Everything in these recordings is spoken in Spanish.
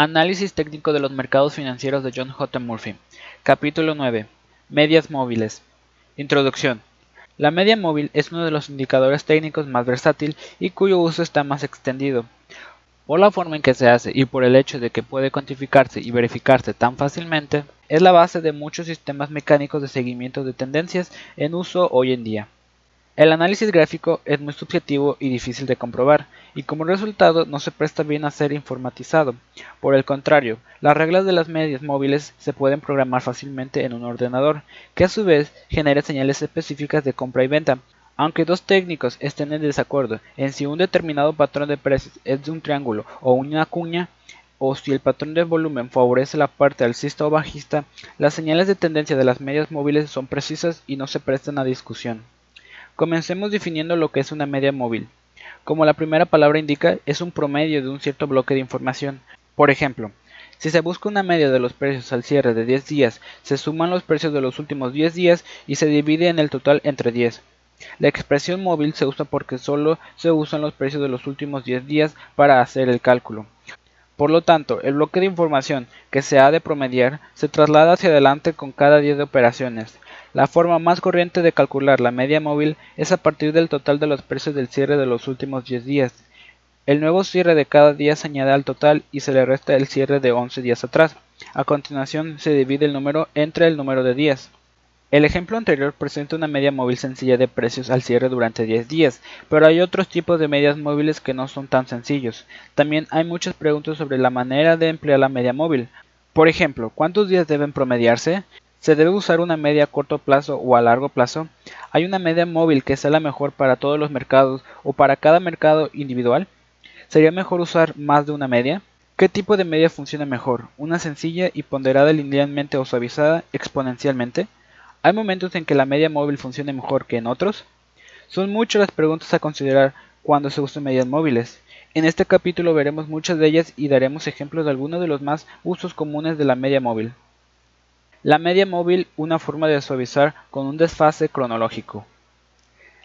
Análisis técnico de los mercados financieros de John J. Murphy. Capítulo 9. Medias móviles. Introducción. La media móvil es uno de los indicadores técnicos más versátil y cuyo uso está más extendido. Por la forma en que se hace y por el hecho de que puede cuantificarse y verificarse tan fácilmente, es la base de muchos sistemas mecánicos de seguimiento de tendencias en uso hoy en día. El análisis gráfico es muy subjetivo y difícil de comprobar, y como resultado no se presta bien a ser informatizado. Por el contrario, las reglas de las medias móviles se pueden programar fácilmente en un ordenador, que a su vez genera señales específicas de compra y venta. Aunque dos técnicos estén en desacuerdo en si un determinado patrón de precios es de un triángulo o una cuña, o si el patrón de volumen favorece la parte alcista o bajista, las señales de tendencia de las medias móviles son precisas y no se prestan a discusión. Comencemos definiendo lo que es una media móvil. Como la primera palabra indica, es un promedio de un cierto bloque de información. Por ejemplo, si se busca una media de los precios al cierre de 10 días, se suman los precios de los últimos 10 días y se divide en el total entre 10. La expresión móvil se usa porque solo se usan los precios de los últimos 10 días para hacer el cálculo. Por lo tanto, el bloque de información que se ha de promediar se traslada hacia adelante con cada día de operaciones. La forma más corriente de calcular la media móvil es a partir del total de los precios del cierre de los últimos 10 días. El nuevo cierre de cada día se añade al total y se le resta el cierre de 11 días atrás. A continuación se divide el número entre el número de días. El ejemplo anterior presenta una media móvil sencilla de precios al cierre durante 10 días, pero hay otros tipos de medias móviles que no son tan sencillos. También hay muchas preguntas sobre la manera de emplear la media móvil. Por ejemplo, ¿cuántos días deben promediarse? ¿Se debe usar una media a corto plazo o a largo plazo? ¿Hay una media móvil que sea la mejor para todos los mercados o para cada mercado individual? ¿Sería mejor usar más de una media? ¿Qué tipo de media funciona mejor? ¿Una sencilla y ponderada linealmente o suavizada exponencialmente? ¿Hay momentos en que la media móvil funcione mejor que en otros? Son muchas las preguntas a considerar cuando se usan medias móviles. En este capítulo veremos muchas de ellas y daremos ejemplos de algunos de los más usos comunes de la media móvil. La media móvil, una forma de suavizar con un desfase cronológico.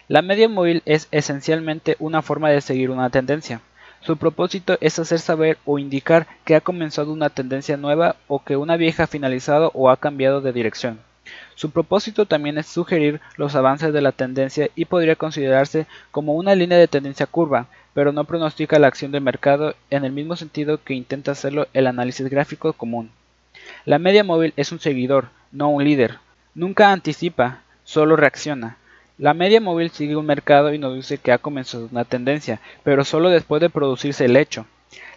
La media móvil es esencialmente una forma de seguir una tendencia. Su propósito es hacer saber o indicar que ha comenzado una tendencia nueva o que una vieja ha finalizado o ha cambiado de dirección. Su propósito también es sugerir los avances de la tendencia y podría considerarse como una línea de tendencia curva, pero no pronostica la acción del mercado en el mismo sentido que intenta hacerlo el análisis gráfico común. La media móvil es un seguidor, no un líder. Nunca anticipa, solo reacciona. La media móvil sigue un mercado y nos dice que ha comenzado una tendencia, pero solo después de producirse el hecho.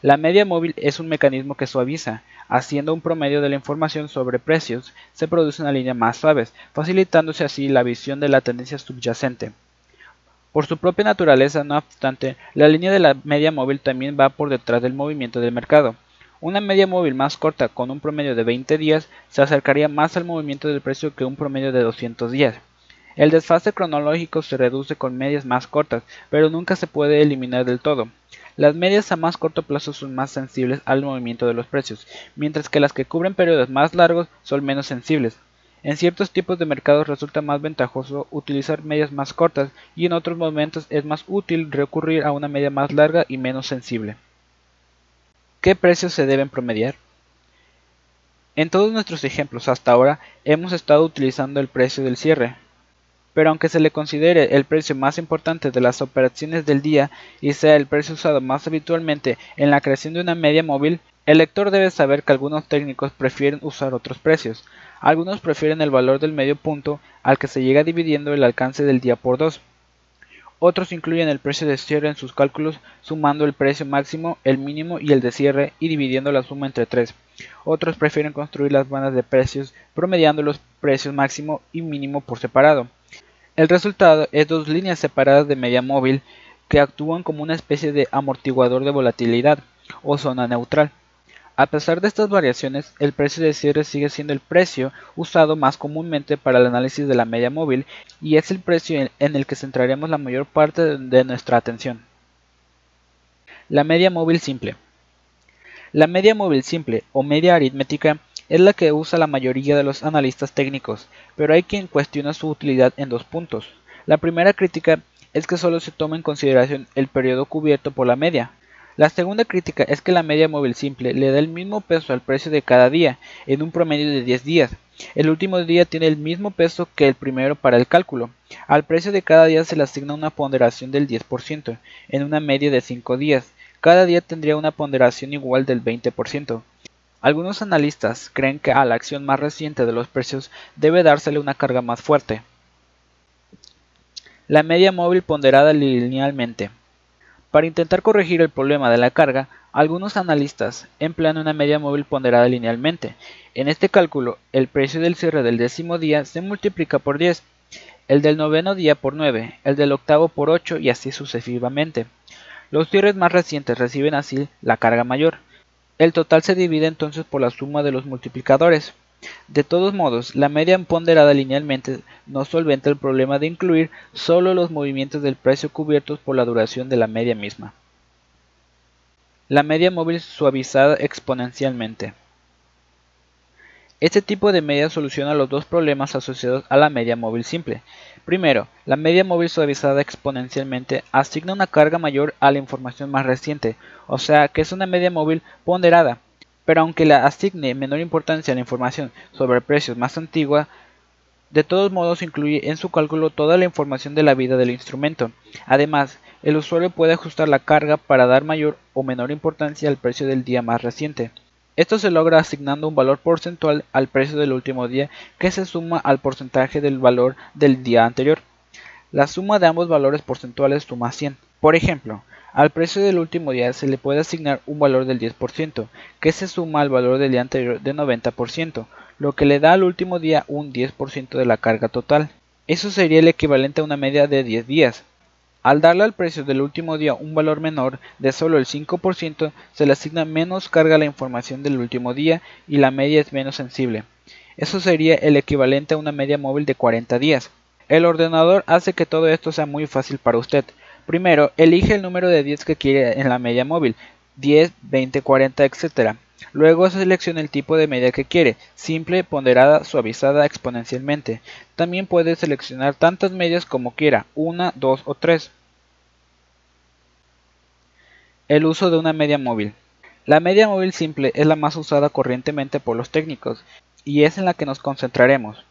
La media móvil es un mecanismo que suaviza, haciendo un promedio de la información sobre precios, se produce una línea más suave, facilitándose así la visión de la tendencia subyacente. Por su propia naturaleza, no obstante, la línea de la media móvil también va por detrás del movimiento del mercado. Una media móvil más corta con un promedio de 20 días se acercaría más al movimiento del precio que un promedio de 200 días. El desfase cronológico se reduce con medias más cortas, pero nunca se puede eliminar del todo. Las medias a más corto plazo son más sensibles al movimiento de los precios, mientras que las que cubren periodos más largos son menos sensibles. En ciertos tipos de mercados resulta más ventajoso utilizar medias más cortas y en otros momentos es más útil recurrir a una media más larga y menos sensible. ¿Qué precios se deben promediar? En todos nuestros ejemplos hasta ahora hemos estado utilizando el precio del cierre, pero aunque se le considere el precio más importante de las operaciones del día y sea el precio usado más habitualmente en la creación de una media móvil, el lector debe saber que algunos técnicos prefieren usar otros precios. Algunos prefieren el valor del medio punto al que se llega dividiendo el alcance del día por dos. Otros incluyen el precio de cierre en sus cálculos sumando el precio máximo, el mínimo y el de cierre y dividiendo la suma entre tres. Otros prefieren construir las bandas de precios promediando los precios máximo y mínimo por separado. El resultado es dos líneas separadas de media móvil que actúan como una especie de amortiguador de volatilidad o zona neutral. A pesar de estas variaciones, el precio de cierre sigue siendo el precio usado más comúnmente para el análisis de la media móvil y es el precio en el que centraremos la mayor parte de nuestra atención. La media móvil simple. La media móvil simple o media aritmética es la que usa la mayoría de los analistas técnicos, pero hay quien cuestiona su utilidad en dos puntos. La primera crítica es que solo se toma en consideración el periodo cubierto por la media, La segunda crítica es que la media móvil simple le da el mismo peso al precio de cada día, en un promedio de 10 días. El último día tiene el mismo peso que el primero para el cálculo. Al precio de cada día se le asigna una ponderación del 10%, en una media de 5 días. Cada día tendría una ponderación igual del 20%. Algunos analistas creen que a la acción más reciente de los precios debe dársele una carga más fuerte. La media móvil ponderada linealmente. Para intentar corregir el problema de la carga, algunos analistas emplean una media móvil ponderada linealmente. En este cálculo, el precio del cierre del décimo día se multiplica por 10, el del noveno día por 9, el del octavo por 8 y así sucesivamente. Los cierres más recientes reciben así la carga mayor. El total se divide entonces por la suma de los multiplicadores. De todos modos, la media ponderada linealmente no solventa el problema de incluir solo los movimientos del precio cubiertos por la duración de la media misma. La media móvil suavizada exponencialmente. Este tipo de media soluciona los dos problemas asociados a la media móvil simple. Primero, la media móvil suavizada exponencialmente asigna una carga mayor a la información más reciente, o sea que es una media móvil ponderada, pero aunque la asigne menor importancia a la información sobre precios más antigua, de todos modos incluye en su cálculo toda la información de la vida del instrumento. Además, el usuario puede ajustar la carga para dar mayor o menor importancia al precio del día más reciente. Esto se logra asignando un valor porcentual al precio del último día que se suma al porcentaje del valor del día anterior. La suma de ambos valores porcentuales suma 100. Por ejemplo, al precio del último día se le puede asignar un valor del 10%, que se suma al valor del día anterior de 90%, lo que le da al último día un 10% de la carga total. Eso sería el equivalente a una media de 10 días. Al darle al precio del último día un valor menor de solo el 5%, se le asigna menos carga a la información del último día y la media es menos sensible. Eso sería el equivalente a una media móvil de 40 días. El ordenador hace que todo esto sea muy fácil para usted. Primero, elige el número de 10 que quiere en la media móvil, 10, 20, 40, etc. Luego selecciona el tipo de media que quiere, simple, ponderada, suavizada exponencialmente. También puede seleccionar tantas medias como quiera, una, dos o tres. El uso de una media móvil. La media móvil simple es la más usada corrientemente por los técnicos, y es en la que nos concentraremos.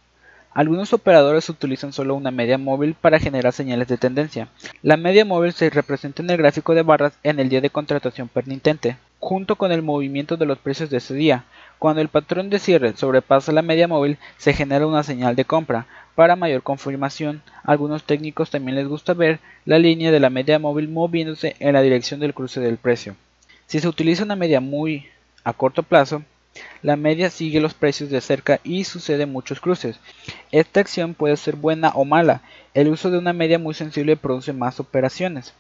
Algunos operadores utilizan solo una media móvil para generar señales de tendencia. La media móvil se representa en el gráfico de barras en el día de contratación permitente, junto con el movimiento de los precios de ese día. Cuando el patrón de cierre sobrepasa la media móvil, se genera una señal de compra. Para mayor confirmación, a algunos técnicos también les gusta ver la línea de la media móvil moviéndose en la dirección del cruce del precio. Si se utiliza una media muy a corto plazo, la media sigue los precios de cerca y sucede muchos cruces. Esta acción puede ser buena o mala. El uso de una media muy sensible produce más operaciones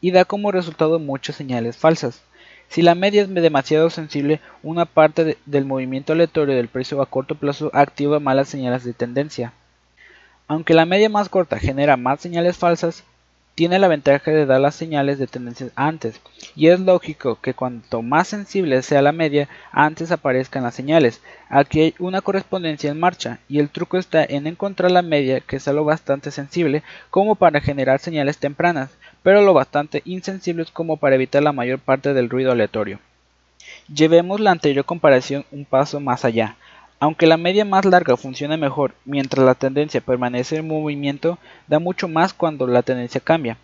y da como resultado muchas señales falsas. Si la media es demasiado sensible, una parte del movimiento aleatorio del precio a corto plazo activa malas señales de tendencia. Aunque la media más corta genera más señales falsas, tiene la ventaja de dar las señales de tendencia antes, y es lógico que cuanto más sensible sea la media, antes aparezcan las señales. Aquí hay una correspondencia en marcha, y el truco está en encontrar la media que sea lo bastante sensible como para generar señales tempranas, pero lo bastante insensibles como para evitar la mayor parte del ruido aleatorio. Llevemos la anterior comparación un paso más allá. Aunque la media más larga funciona mejor mientras la tendencia permanece en movimiento, da mucho más cuando la tendencia cambia.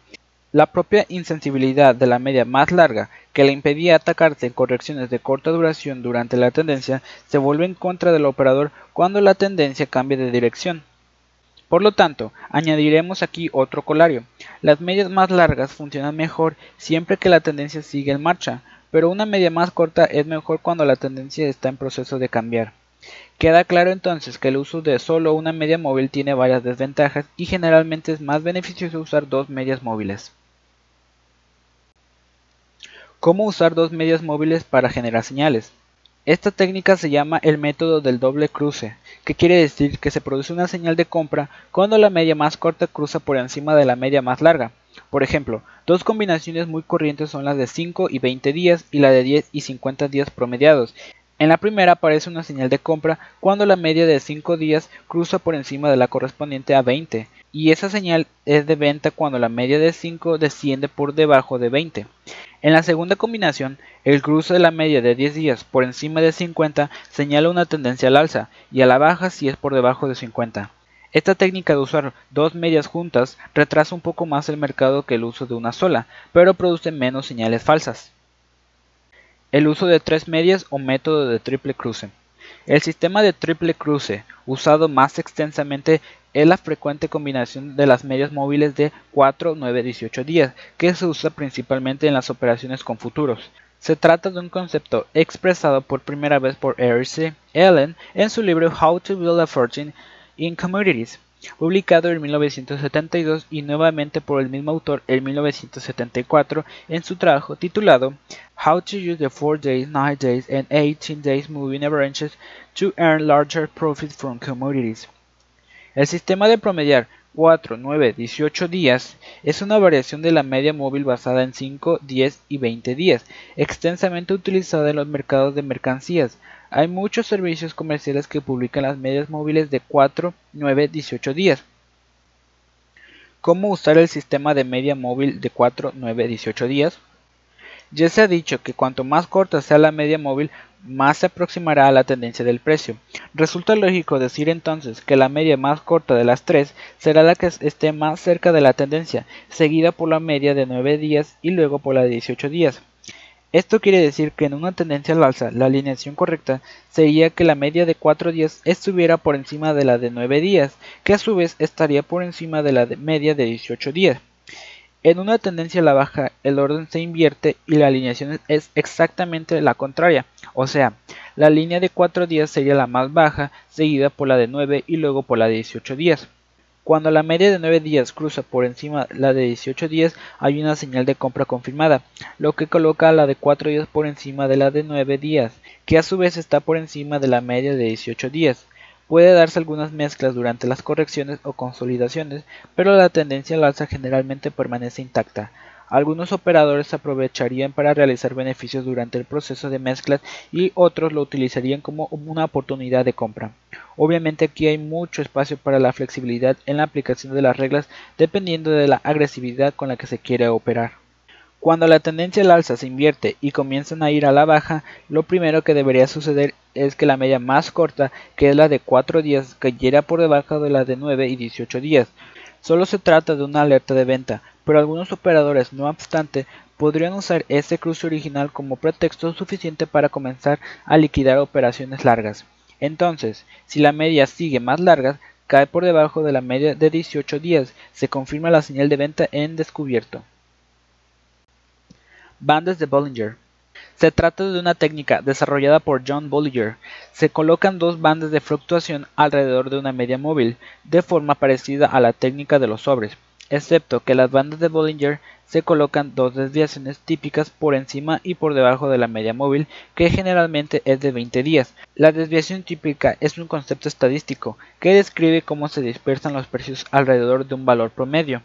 La propia insensibilidad de la media más larga, que le impedía atacarse en correcciones de corta duración durante la tendencia, se vuelve en contra del operador cuando la tendencia cambia de dirección. Por lo tanto, añadiremos aquí otro colario. Las medias más largas funcionan mejor siempre que la tendencia sigue en marcha, pero una media más corta es mejor cuando la tendencia está en proceso de cambiar. Queda claro entonces que el uso de solo una media móvil tiene varias desventajas y generalmente es más beneficioso usar dos medias móviles. ¿Cómo usar dos medias móviles para generar señales? Esta técnica se llama el método del doble cruce, que quiere decir que se produce una señal de compra cuando la media más corta cruza por encima de la media más larga. Por ejemplo, dos combinaciones muy corrientes son las de 5 y 20 días y la de 10 y 50 días promediados, En la primera aparece una señal de compra cuando la media de 5 días cruza por encima de la correspondiente a 20 y esa señal es de venta cuando la media de 5 desciende por debajo de 20. En la segunda combinación, el cruce de la media de 10 días por encima de 50 señala una tendencia al alza y a la baja si es por debajo de 50. Esta técnica de usar dos medias juntas retrasa un poco más el mercado que el uso de una sola, pero produce menos señales falsas. El uso de tres medias o método de triple cruce. El sistema de triple cruce, usado más extensamente, es la frecuente combinación de las medias móviles de 4, 9, 18 días, que se usa principalmente en las operaciones con futuros. Se trata de un concepto expresado por primera vez por Eric C. Allen en su libro How to Build a Fortune in Commodities, publicado en 1972 y nuevamente por el mismo autor en 1974 en su trabajo titulado How to Use the 4 Days, 9 Days and 18 Days Moving Averages to Earn Larger Profits from Commodities. El sistema de promediar 4, 9, 18 días es una variación de la media móvil basada en 5, 10 y 20 días, extensamente utilizada en los mercados de mercancías, hay muchos servicios comerciales que publican las medias móviles de 4, 9, 18 días. ¿Cómo usar el sistema de media móvil de 4, 9, 18 días? Ya se ha dicho que cuanto más corta sea la media móvil, más se aproximará a la tendencia del precio. Resulta lógico decir entonces que la media más corta de las tres será la que esté más cerca de la tendencia, seguida por la media de 9 días y luego por la de 18 días. Esto quiere decir que en una tendencia al alza, la alineación correcta sería que la media de 4 días estuviera por encima de la de 9 días, que a su vez estaría por encima de la media de 18 días. En una tendencia a la baja, el orden se invierte y la alineación es exactamente la contraria, o sea, la línea de 4 días sería la más baja, seguida por la de 9 y luego por la de 18 días. Cuando la media de 9 días cruza por encima la de 18 días, hay una señal de compra confirmada, lo que coloca a la de 4 días por encima de la de 9 días, que a su vez está por encima de la media de 18 días. Puede darse algunas mezclas durante las correcciones o consolidaciones, pero la tendencia al alza generalmente permanece intacta. Algunos operadores aprovecharían para realizar beneficios durante el proceso de mezclas y otros lo utilizarían como una oportunidad de compra. Obviamente aquí hay mucho espacio para la flexibilidad en la aplicación de las reglas dependiendo de la agresividad con la que se quiere operar. Cuando la tendencia al alza se invierte y comienzan a ir a la baja, lo primero que debería suceder es que la media más corta, que es la de 4 días, cayera por debajo de la de 9 y 18 días. Solo se trata de una alerta de venta, pero algunos operadores, no obstante, podrían usar ese cruce original como pretexto suficiente para comenzar a liquidar operaciones largas. Entonces, si la media sigue más larga, cae por debajo de la media de 18 días, se confirma la señal de venta en descubierto. Bandas de Bollinger se trata de una técnica desarrollada por John Bollinger. Se colocan dos bandas de fluctuación alrededor de una media móvil, de forma parecida a la técnica de los sobres excepto que las bandas de Bollinger se colocan dos desviaciones típicas por encima y por debajo de la media móvil, que generalmente es de 20 días. La desviación típica es un concepto estadístico que describe cómo se dispersan los precios alrededor de un valor promedio.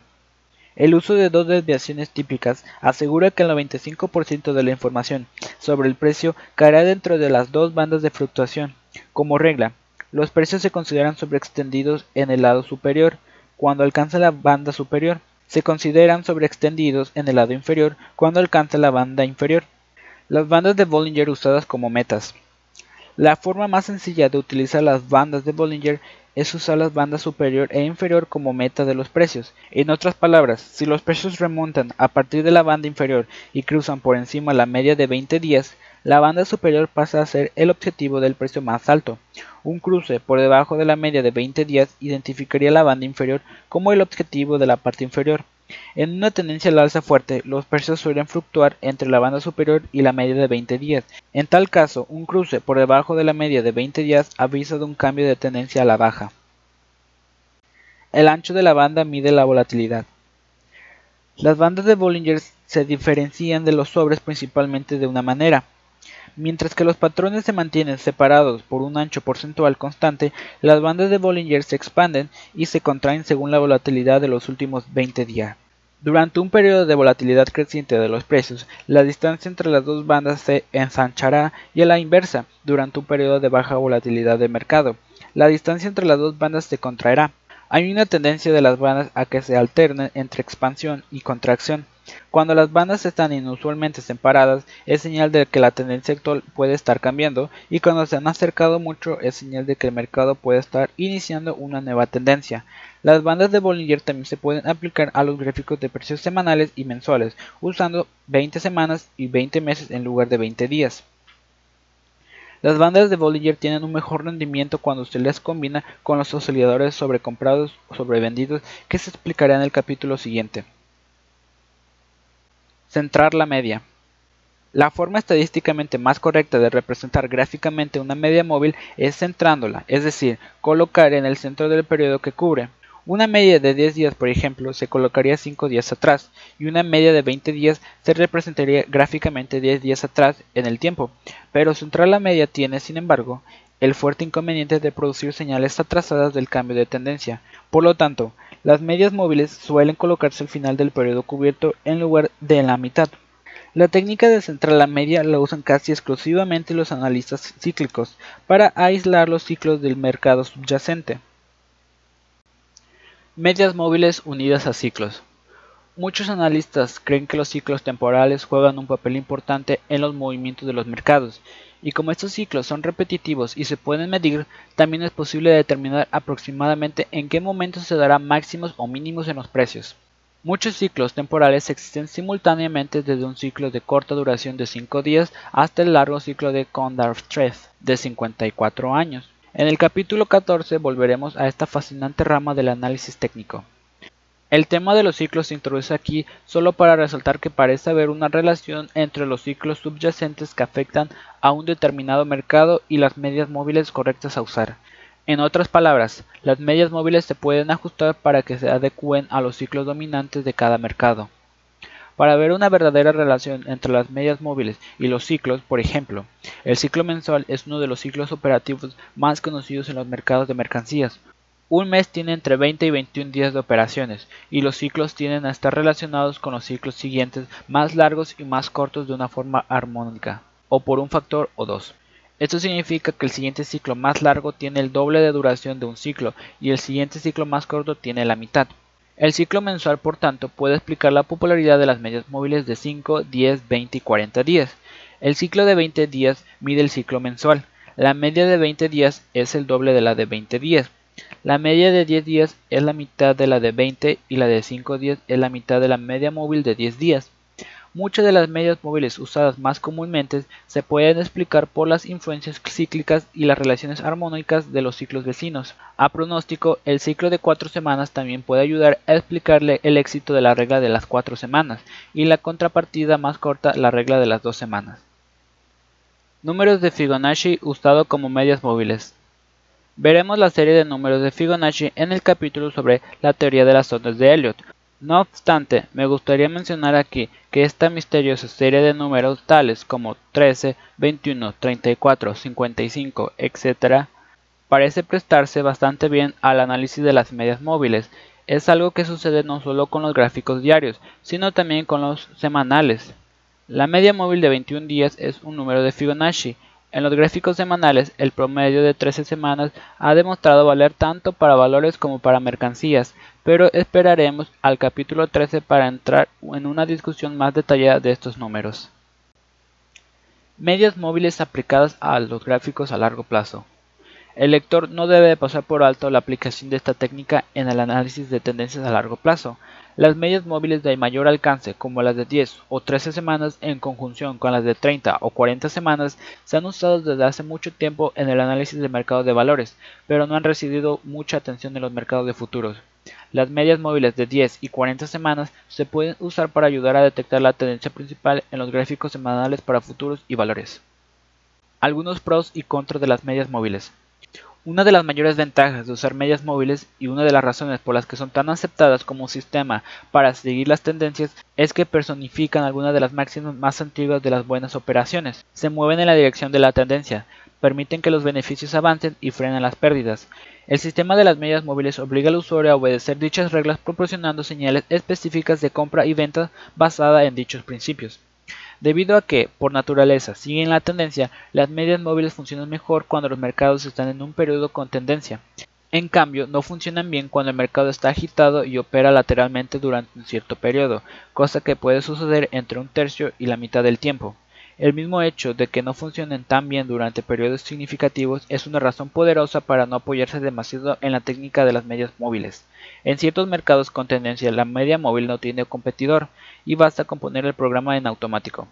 El uso de dos desviaciones típicas asegura que el 95% de la información sobre el precio caerá dentro de las dos bandas de fluctuación. Como regla, los precios se consideran sobreextendidos en el lado superior, cuando alcanza la banda superior. Se consideran sobreextendidos en el lado inferior cuando alcanza la banda inferior. Las bandas de Bollinger usadas como metas. La forma más sencilla de utilizar las bandas de Bollinger es usar las bandas superior e inferior como meta de los precios. En otras palabras, si los precios remontan a partir de la banda inferior y cruzan por encima la media de 20 días, la banda superior pasa a ser el objetivo del precio más alto. Un cruce por debajo de la media de 20 días identificaría la banda inferior como el objetivo de la parte inferior. En una tendencia al alza fuerte, los precios suelen fluctuar entre la banda superior y la media de 20 días. En tal caso, un cruce por debajo de la media de 20 días avisa de un cambio de tendencia a la baja. El ancho de la banda mide la volatilidad. Las bandas de Bollinger se diferencian de los sobres principalmente de una manera. Mientras que los patrones se mantienen separados por un ancho porcentual constante, las bandas de Bollinger se expanden y se contraen según la volatilidad de los últimos 20 días. Durante un periodo de volatilidad creciente de los precios, la distancia entre las dos bandas se ensanchará y a la inversa, durante un periodo de baja volatilidad de mercado, la distancia entre las dos bandas se contraerá. Hay una tendencia de las bandas a que se alternen entre expansión y contracción. Cuando las bandas están inusualmente separadas es señal de que la tendencia actual puede estar cambiando y cuando se han acercado mucho es señal de que el mercado puede estar iniciando una nueva tendencia. Las bandas de Bollinger también se pueden aplicar a los gráficos de precios semanales y mensuales usando 20 semanas y 20 meses en lugar de 20 días. Las bandas de Bollinger tienen un mejor rendimiento cuando se les combina con los osciladores sobrecomprados o sobrevendidos que se explicará en el capítulo siguiente. Centrar la media. La forma estadísticamente más correcta de representar gráficamente una media móvil es centrándola, es decir, colocar en el centro del periodo que cubre. Una media de 10 días, por ejemplo, se colocaría 5 días atrás, y una media de 20 días se representaría gráficamente 10 días atrás en el tiempo, pero centrar la media tiene, sin embargo, el fuerte inconveniente de producir señales atrasadas del cambio de tendencia. Por lo tanto, las medias móviles suelen colocarse al final del periodo cubierto en lugar de en la mitad. La técnica de centrar la media la usan casi exclusivamente los analistas cíclicos para aislar los ciclos del mercado subyacente. Medias móviles unidas a ciclos. Muchos analistas creen que los ciclos temporales juegan un papel importante en los movimientos de los mercados, y como estos ciclos son repetitivos y se pueden medir, también es posible determinar aproximadamente en qué momento se dará máximos o mínimos en los precios. Muchos ciclos temporales existen simultáneamente desde un ciclo de corta duración de 5 días hasta el largo ciclo de Condorcet de 54 años. En el capítulo 14 volveremos a esta fascinante rama del análisis técnico. El tema de los ciclos se introduce aquí solo para resaltar que parece haber una relación entre los ciclos subyacentes que afectan a un determinado mercado y las medias móviles correctas a usar. En otras palabras, las medias móviles se pueden ajustar para que se adecúen a los ciclos dominantes de cada mercado. Para ver una verdadera relación entre las medias móviles y los ciclos, por ejemplo, el ciclo mensual es uno de los ciclos operativos más conocidos en los mercados de mercancías, un mes tiene entre 20 y 21 días de operaciones, y los ciclos tienden a estar relacionados con los ciclos siguientes más largos y más cortos de una forma armónica, o por un factor o dos. Esto significa que el siguiente ciclo más largo tiene el doble de duración de un ciclo y el siguiente ciclo más corto tiene la mitad. El ciclo mensual, por tanto, puede explicar la popularidad de las medias móviles de 5, 10, 20 y 40 días. El ciclo de 20 días mide el ciclo mensual. La media de 20 días es el doble de la de 20 días. La media de 10 días es la mitad de la de 20 y la de 5 días es la mitad de la media móvil de 10 días. Muchas de las medias móviles usadas más comúnmente se pueden explicar por las influencias cíclicas y las relaciones armónicas de los ciclos vecinos. A pronóstico, el ciclo de 4 semanas también puede ayudar a explicarle el éxito de la regla de las 4 semanas y la contrapartida más corta la regla de las 2 semanas. Números de Fibonacci usado como medias móviles. Veremos la serie de números de Fibonacci en el capítulo sobre la teoría de las ondas de Elliot. No obstante, me gustaría mencionar aquí que esta misteriosa serie de números tales como 13, 21, 34, 55, etc. parece prestarse bastante bien al análisis de las medias móviles. Es algo que sucede no solo con los gráficos diarios, sino también con los semanales. La media móvil de 21 días es un número de Fibonacci, en los gráficos semanales, el promedio de 13 semanas ha demostrado valer tanto para valores como para mercancías, pero esperaremos al capítulo 13 para entrar en una discusión más detallada de estos números. Medias móviles aplicadas a los gráficos a largo plazo. El lector no debe pasar por alto la aplicación de esta técnica en el análisis de tendencias a largo plazo, las medias móviles de mayor alcance, como las de 10 o 13 semanas en conjunción con las de 30 o 40 semanas, se han usado desde hace mucho tiempo en el análisis de mercado de valores, pero no han recibido mucha atención en los mercados de futuros. Las medias móviles de 10 y 40 semanas se pueden usar para ayudar a detectar la tendencia principal en los gráficos semanales para futuros y valores. Algunos pros y contras de las medias móviles. Una de las mayores ventajas de usar medias móviles y una de las razones por las que son tan aceptadas como sistema para seguir las tendencias es que personifican algunas de las máximas más antiguas de las buenas operaciones. Se mueven en la dirección de la tendencia, permiten que los beneficios avancen y frenen las pérdidas. El sistema de las medias móviles obliga al usuario a obedecer dichas reglas proporcionando señales específicas de compra y venta basada en dichos principios. Debido a que, por naturaleza, siguen la tendencia, las medias móviles funcionan mejor cuando los mercados están en un periodo con tendencia. En cambio, no funcionan bien cuando el mercado está agitado y opera lateralmente durante un cierto periodo, cosa que puede suceder entre un tercio y la mitad del tiempo. El mismo hecho de que no funcionen tan bien durante periodos significativos es una razón poderosa para no apoyarse demasiado en la técnica de las medias móviles. En ciertos mercados con tendencia la media móvil no tiene competidor y basta con poner el programa en automático.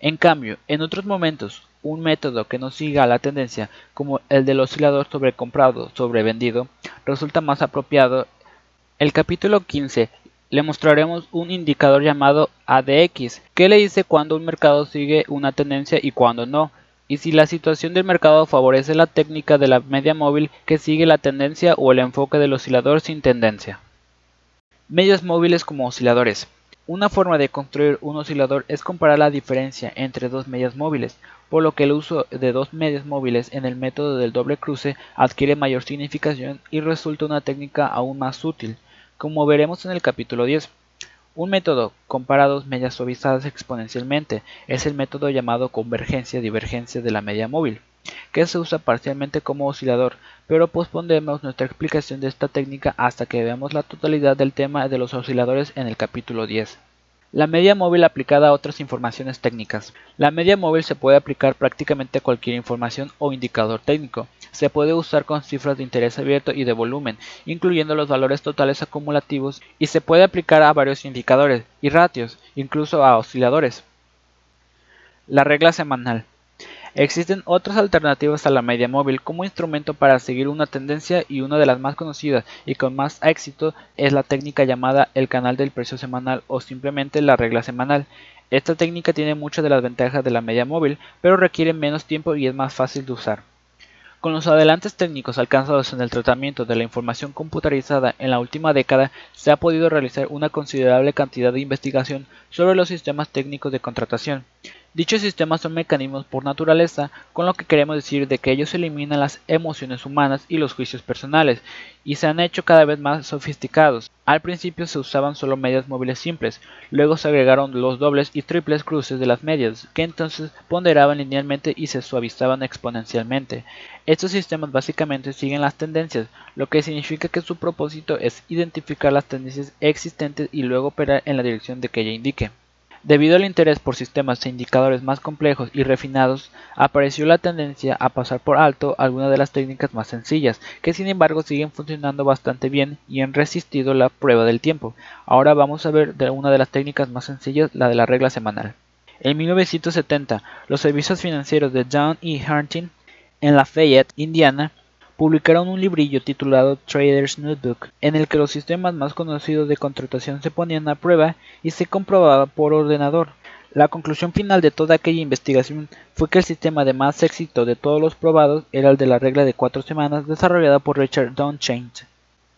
En cambio, en otros momentos, un método que no siga la tendencia, como el del oscilador sobrecomprado sobrevendido, resulta más apropiado. El capítulo 15 le mostraremos un indicador llamado ADX, que le dice cuando un mercado sigue una tendencia y cuando no, y si la situación del mercado favorece la técnica de la media móvil que sigue la tendencia o el enfoque del oscilador sin tendencia. Medias móviles como osciladores. Una forma de construir un oscilador es comparar la diferencia entre dos medias móviles, por lo que el uso de dos medias móviles en el método del doble cruce adquiere mayor significación y resulta una técnica aún más útil como veremos en el capítulo 10. Un método, comparados medias suavizadas exponencialmente, es el método llamado convergencia-divergencia de la media móvil, que se usa parcialmente como oscilador, pero pospondremos nuestra explicación de esta técnica hasta que veamos la totalidad del tema de los osciladores en el capítulo 10. La media móvil aplicada a otras informaciones técnicas. La media móvil se puede aplicar prácticamente a cualquier información o indicador técnico. Se puede usar con cifras de interés abierto y de volumen, incluyendo los valores totales acumulativos, y se puede aplicar a varios indicadores y ratios, incluso a osciladores. La regla semanal. Existen otras alternativas a la media móvil como instrumento para seguir una tendencia y una de las más conocidas y con más éxito es la técnica llamada el canal del precio semanal o simplemente la regla semanal. Esta técnica tiene muchas de las ventajas de la media móvil, pero requiere menos tiempo y es más fácil de usar. Con los adelantos técnicos alcanzados en el tratamiento de la información computarizada en la última década, se ha podido realizar una considerable cantidad de investigación sobre los sistemas técnicos de contratación. Dichos sistemas son mecanismos por naturaleza, con lo que queremos decir de que ellos eliminan las emociones humanas y los juicios personales, y se han hecho cada vez más sofisticados. Al principio se usaban solo medias móviles simples, luego se agregaron los dobles y triples cruces de las medias, que entonces ponderaban linealmente y se suavizaban exponencialmente. Estos sistemas básicamente siguen las tendencias, lo que significa que su propósito es identificar las tendencias existentes y luego operar en la dirección de que ella indique. Debido al interés por sistemas e indicadores más complejos y refinados, apareció la tendencia a pasar por alto algunas de las técnicas más sencillas, que sin embargo siguen funcionando bastante bien y han resistido la prueba del tiempo. Ahora vamos a ver de una de las técnicas más sencillas, la de la regla semanal. En 1970, los servicios financieros de John E. Harting en Lafayette, Indiana, publicaron un librillo titulado Trader's Notebook, en el que los sistemas más conocidos de contratación se ponían a prueba y se comprobaba por ordenador. La conclusión final de toda aquella investigación fue que el sistema de más éxito de todos los probados era el de la regla de cuatro semanas desarrollada por Richard Donchain.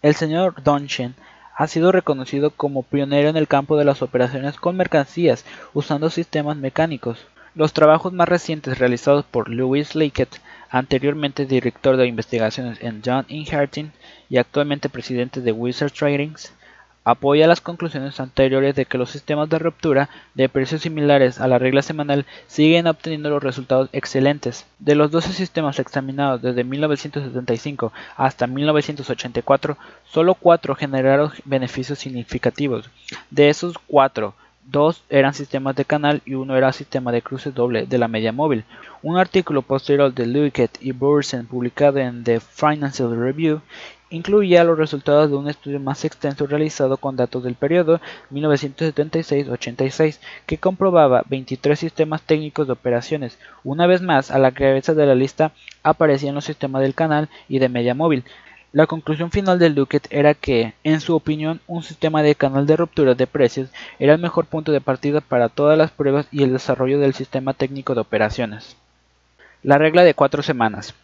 El señor Donchain ha sido reconocido como pionero en el campo de las operaciones con mercancías usando sistemas mecánicos. Los trabajos más recientes realizados por Louis Leakett anteriormente director de investigaciones en John Inharting y actualmente presidente de Wizard Tradings, apoya las conclusiones anteriores de que los sistemas de ruptura de precios similares a la regla semanal siguen obteniendo los resultados excelentes. De los 12 sistemas examinados desde 1975 hasta 1984, solo 4 generaron beneficios significativos. De esos 4, Dos eran sistemas de canal y uno era sistema de cruce doble de la media móvil. Un artículo posterior de Leukett y Bursen publicado en The Financial Review incluía los resultados de un estudio más extenso realizado con datos del periodo 1976-86 que comprobaba 23 sistemas técnicos de operaciones. Una vez más, a la cabeza de la lista aparecían los sistemas del canal y de media móvil. La conclusión final de Luckett era que, en su opinión, un sistema de canal de ruptura de precios era el mejor punto de partida para todas las pruebas y el desarrollo del sistema técnico de operaciones. La regla de cuatro semanas.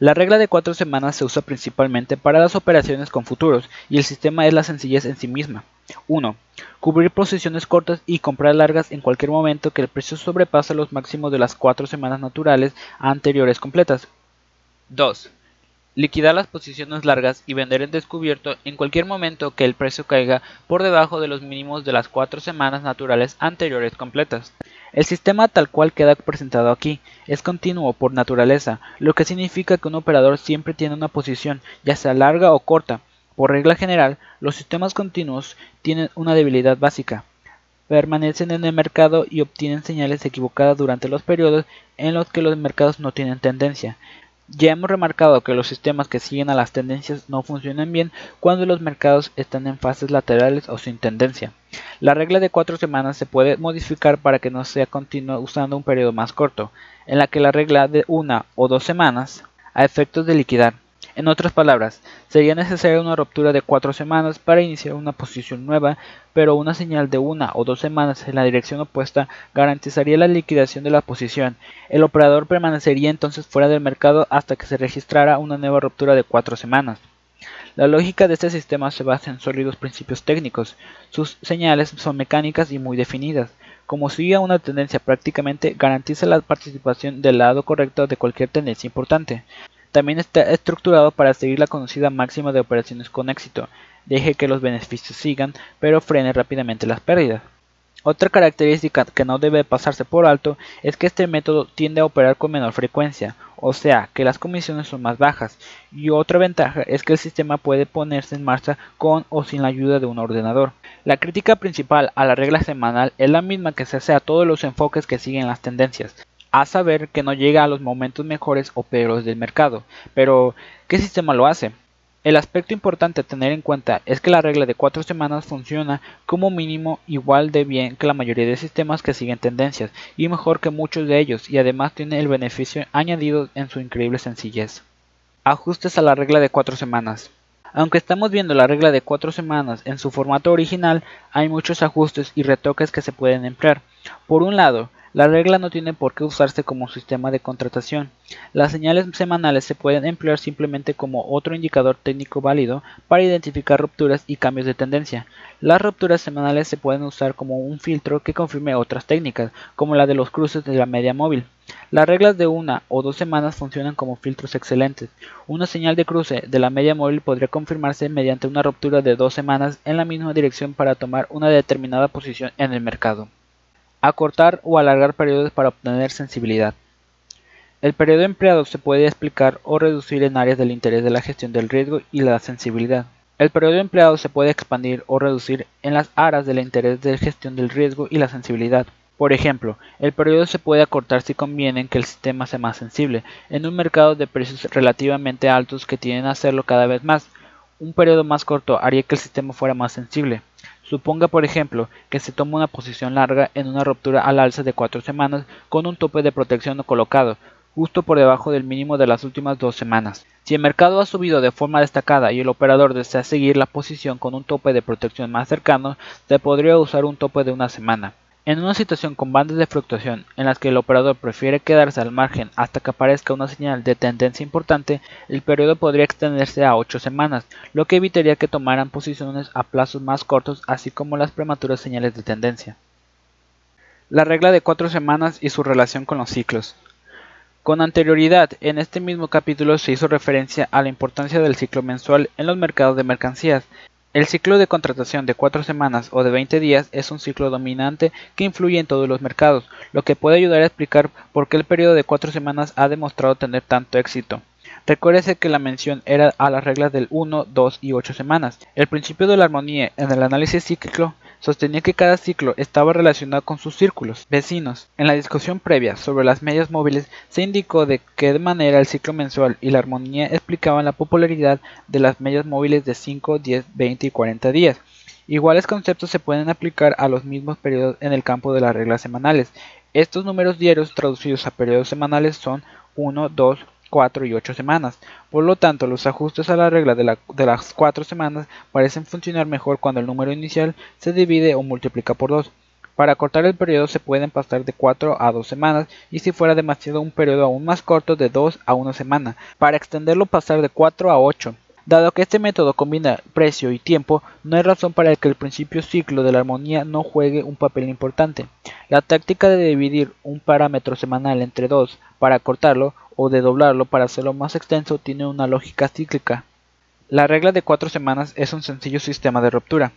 La regla de cuatro semanas se usa principalmente para las operaciones con futuros y el sistema es la sencillez en sí misma. 1. Cubrir posiciones cortas y comprar largas en cualquier momento que el precio sobrepase los máximos de las cuatro semanas naturales anteriores completas. 2 liquidar las posiciones largas y vender en descubierto en cualquier momento que el precio caiga por debajo de los mínimos de las cuatro semanas naturales anteriores completas. El sistema tal cual queda presentado aquí es continuo por naturaleza, lo que significa que un operador siempre tiene una posición, ya sea larga o corta. Por regla general, los sistemas continuos tienen una debilidad básica. Permanecen en el mercado y obtienen señales equivocadas durante los periodos en los que los mercados no tienen tendencia. Ya hemos remarcado que los sistemas que siguen a las tendencias no funcionan bien cuando los mercados están en fases laterales o sin tendencia. La regla de cuatro semanas se puede modificar para que no sea continua usando un periodo más corto, en la que la regla de una o dos semanas a efectos de liquidar en otras palabras, sería necesaria una ruptura de cuatro semanas para iniciar una posición nueva, pero una señal de una o dos semanas en la dirección opuesta garantizaría la liquidación de la posición. El operador permanecería entonces fuera del mercado hasta que se registrara una nueva ruptura de cuatro semanas. La lógica de este sistema se basa en sólidos principios técnicos. Sus señales son mecánicas y muy definidas. Como sigue una tendencia prácticamente garantiza la participación del lado correcto de cualquier tendencia importante. También está estructurado para seguir la conocida máxima de operaciones con éxito, deje que los beneficios sigan, pero frene rápidamente las pérdidas. Otra característica que no debe pasarse por alto es que este método tiende a operar con menor frecuencia, o sea que las comisiones son más bajas, y otra ventaja es que el sistema puede ponerse en marcha con o sin la ayuda de un ordenador. La crítica principal a la regla semanal es la misma que se hace a todos los enfoques que siguen las tendencias, a saber que no llega a los momentos mejores o peores del mercado. Pero, ¿qué sistema lo hace? El aspecto importante a tener en cuenta es que la regla de cuatro semanas funciona como mínimo igual de bien que la mayoría de sistemas que siguen tendencias y mejor que muchos de ellos y además tiene el beneficio añadido en su increíble sencillez. Ajustes a la regla de cuatro semanas. Aunque estamos viendo la regla de cuatro semanas en su formato original, hay muchos ajustes y retoques que se pueden emplear. Por un lado, la regla no tiene por qué usarse como sistema de contratación. Las señales semanales se pueden emplear simplemente como otro indicador técnico válido para identificar rupturas y cambios de tendencia. Las rupturas semanales se pueden usar como un filtro que confirme otras técnicas, como la de los cruces de la media móvil. Las reglas de una o dos semanas funcionan como filtros excelentes. Una señal de cruce de la media móvil podría confirmarse mediante una ruptura de dos semanas en la misma dirección para tomar una determinada posición en el mercado acortar o alargar periodos para obtener sensibilidad. El periodo empleado se puede explicar o reducir en áreas del interés de la gestión del riesgo y la sensibilidad. El periodo empleado se puede expandir o reducir en las áreas del interés de gestión del riesgo y la sensibilidad. Por ejemplo, el periodo se puede acortar si conviene que el sistema sea más sensible, en un mercado de precios relativamente altos que tienden a hacerlo cada vez más. Un periodo más corto haría que el sistema fuera más sensible. Suponga, por ejemplo, que se toma una posición larga en una ruptura al alza de cuatro semanas con un tope de protección colocado, justo por debajo del mínimo de las últimas dos semanas. Si el mercado ha subido de forma destacada y el operador desea seguir la posición con un tope de protección más cercano, se podría usar un tope de una semana. En una situación con bandas de fluctuación en las que el operador prefiere quedarse al margen hasta que aparezca una señal de tendencia importante, el periodo podría extenderse a 8 semanas, lo que evitaría que tomaran posiciones a plazos más cortos así como las prematuras señales de tendencia. La regla de 4 semanas y su relación con los ciclos. Con anterioridad, en este mismo capítulo se hizo referencia a la importancia del ciclo mensual en los mercados de mercancías, el ciclo de contratación de cuatro semanas o de 20 días es un ciclo dominante que influye en todos los mercados, lo que puede ayudar a explicar por qué el periodo de cuatro semanas ha demostrado tener tanto éxito. Recuérdese que la mención era a las reglas del 1, 2 y 8 semanas. El principio de la armonía en el análisis cíclico sostenía que cada ciclo estaba relacionado con sus círculos vecinos. En la discusión previa sobre las medias móviles se indicó de qué manera el ciclo mensual y la armonía explicaban la popularidad de las medias móviles de 5, 10, 20 y 40 días. Iguales conceptos se pueden aplicar a los mismos periodos en el campo de las reglas semanales. Estos números diarios traducidos a periodos semanales son 1, 2, 4 y 8 semanas. Por lo tanto, los ajustes a la regla de, de, las 4 semanas parecen funcionar mejor cuando el número inicial se divide o multiplica por 2. Para cortar el periodo se pueden pasar de 4 a 2 semanas y si fuera demasiado un periodo aún más corto de 2 a 1 semana. Para extenderlo pasar de 4 a 8. Dado que este método combina precio y tiempo, no hay razón para que el principio ciclo de la armonía no juegue un papel importante. La táctica de dividir un parámetro semanal entre dos para cortarlo o de doblarlo para hacerlo más extenso tiene una lógica cíclica. La regla de cuatro semanas es un sencillo sistema de ruptura.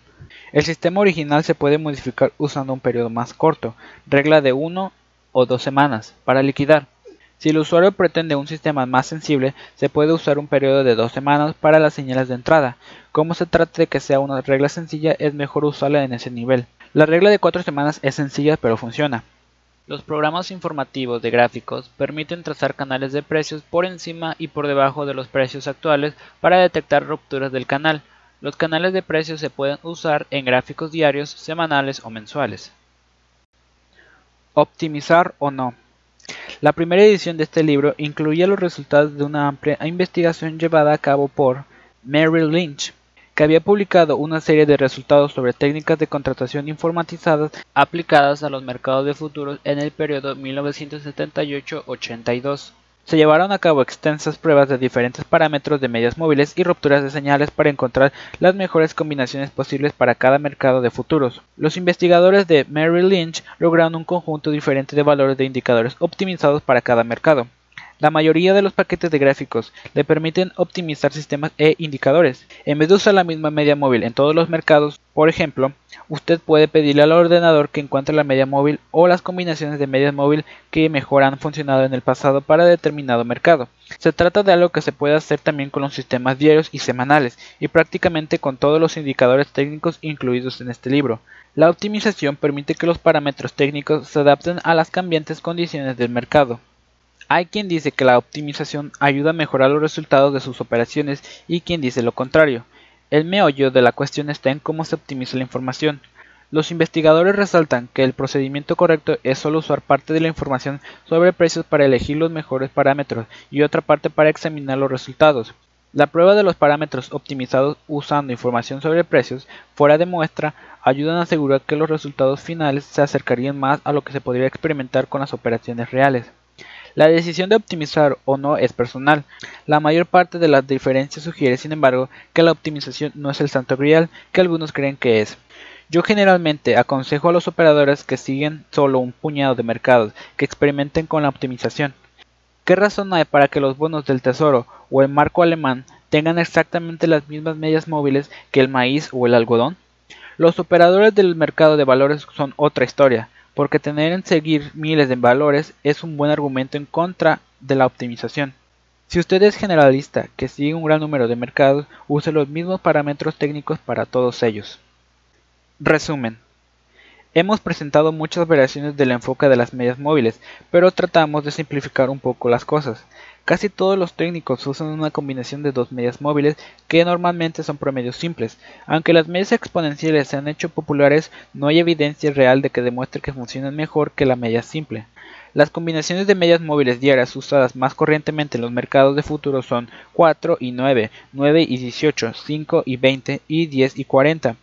El sistema original se puede modificar usando un periodo más corto, regla de uno o dos semanas, para liquidar. Si el usuario pretende un sistema más sensible, se puede usar un periodo de dos semanas para las señales de entrada. Como se trata de que sea una regla sencilla, es mejor usarla en ese nivel. La regla de cuatro semanas es sencilla pero funciona. Los programas informativos de gráficos permiten trazar canales de precios por encima y por debajo de los precios actuales para detectar rupturas del canal. Los canales de precios se pueden usar en gráficos diarios, semanales o mensuales. Optimizar o no. La primera edición de este libro incluía los resultados de una amplia investigación llevada a cabo por Mary Lynch, que había publicado una serie de resultados sobre técnicas de contratación informatizadas aplicadas a los mercados de futuros en el periodo 1978-82. Se llevaron a cabo extensas pruebas de diferentes parámetros de medias móviles y rupturas de señales para encontrar las mejores combinaciones posibles para cada mercado de futuros. Los investigadores de Merrill Lynch lograron un conjunto diferente de valores de indicadores optimizados para cada mercado. La mayoría de los paquetes de gráficos le permiten optimizar sistemas e indicadores. En vez de usar la misma media móvil en todos los mercados, por ejemplo, usted puede pedirle al ordenador que encuentre la media móvil o las combinaciones de medias móvil que mejor han funcionado en el pasado para determinado mercado. Se trata de algo que se puede hacer también con los sistemas diarios y semanales, y prácticamente con todos los indicadores técnicos incluidos en este libro. La optimización permite que los parámetros técnicos se adapten a las cambiantes condiciones del mercado. Hay quien dice que la optimización ayuda a mejorar los resultados de sus operaciones y quien dice lo contrario. El meollo de la cuestión está en cómo se optimiza la información. Los investigadores resaltan que el procedimiento correcto es solo usar parte de la información sobre precios para elegir los mejores parámetros y otra parte para examinar los resultados. La prueba de los parámetros optimizados usando información sobre precios fuera de muestra ayudan a asegurar que los resultados finales se acercarían más a lo que se podría experimentar con las operaciones reales. La decisión de optimizar o no es personal. La mayor parte de las diferencias sugiere, sin embargo, que la optimización no es el santo grial que algunos creen que es. Yo generalmente aconsejo a los operadores que siguen solo un puñado de mercados que experimenten con la optimización. ¿Qué razón hay para que los bonos del tesoro o el marco alemán tengan exactamente las mismas medias móviles que el maíz o el algodón? Los operadores del mercado de valores son otra historia porque tener en seguir miles de valores es un buen argumento en contra de la optimización. Si usted es generalista que sigue un gran número de mercados, use los mismos parámetros técnicos para todos ellos. Resumen. Hemos presentado muchas variaciones del enfoque de las medias móviles, pero tratamos de simplificar un poco las cosas. Casi todos los técnicos usan una combinación de dos medias móviles que normalmente son promedios simples. Aunque las medias exponenciales se han hecho populares, no hay evidencia real de que demuestre que funcionan mejor que la media simple. Las combinaciones de medias móviles diarias usadas más corrientemente en los mercados de futuros son 4 y 9, 9 y 18, 5 y 20 y 10 y 40.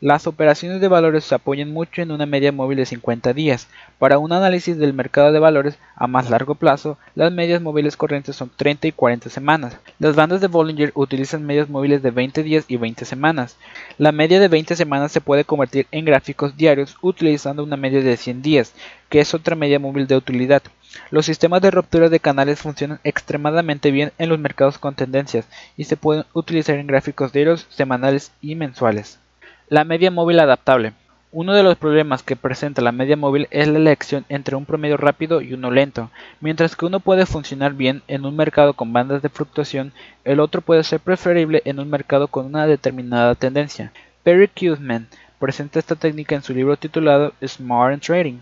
Las operaciones de valores se apoyan mucho en una media móvil de 50 días. Para un análisis del mercado de valores a más largo plazo, las medias móviles corrientes son 30 y 40 semanas. Las bandas de Bollinger utilizan medias móviles de 20 días y 20 semanas. La media de 20 semanas se puede convertir en gráficos diarios utilizando una media de 100 días, que es otra media móvil de utilidad. Los sistemas de ruptura de canales funcionan extremadamente bien en los mercados con tendencias y se pueden utilizar en gráficos diarios, semanales y mensuales. La media móvil adaptable. Uno de los problemas que presenta la media móvil es la elección entre un promedio rápido y uno lento. Mientras que uno puede funcionar bien en un mercado con bandas de fluctuación, el otro puede ser preferible en un mercado con una determinada tendencia. Perry Kuhlman presenta esta técnica en su libro titulado Smart Trading.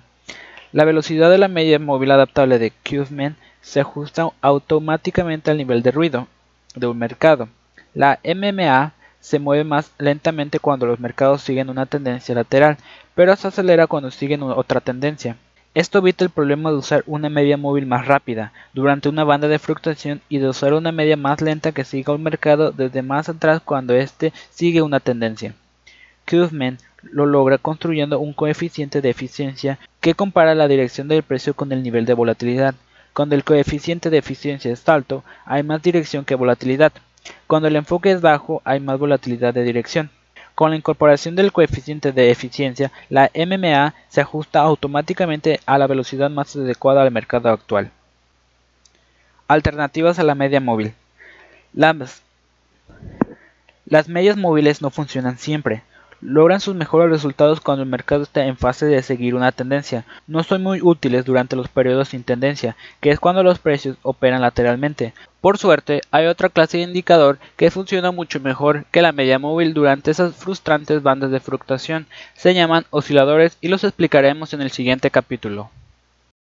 La velocidad de la media móvil adaptable de Kuhlman se ajusta automáticamente al nivel de ruido de un mercado. La MMA se mueve más lentamente cuando los mercados siguen una tendencia lateral, pero se acelera cuando siguen otra tendencia. Esto evita el problema de usar una media móvil más rápida durante una banda de fluctuación y de usar una media más lenta que siga un mercado desde más atrás cuando éste sigue una tendencia. Kaufman lo logra construyendo un coeficiente de eficiencia que compara la dirección del precio con el nivel de volatilidad. Cuando el coeficiente de eficiencia es alto, hay más dirección que volatilidad. Cuando el enfoque es bajo hay más volatilidad de dirección. Con la incorporación del coeficiente de eficiencia, la MMA se ajusta automáticamente a la velocidad más adecuada al mercado actual. Alternativas a la media móvil. Las, las medias móviles no funcionan siempre. Logran sus mejores resultados cuando el mercado está en fase de seguir una tendencia. No son muy útiles durante los periodos sin tendencia, que es cuando los precios operan lateralmente. Por suerte, hay otra clase de indicador que funciona mucho mejor que la media móvil durante esas frustrantes bandas de fluctuación. Se llaman osciladores y los explicaremos en el siguiente capítulo.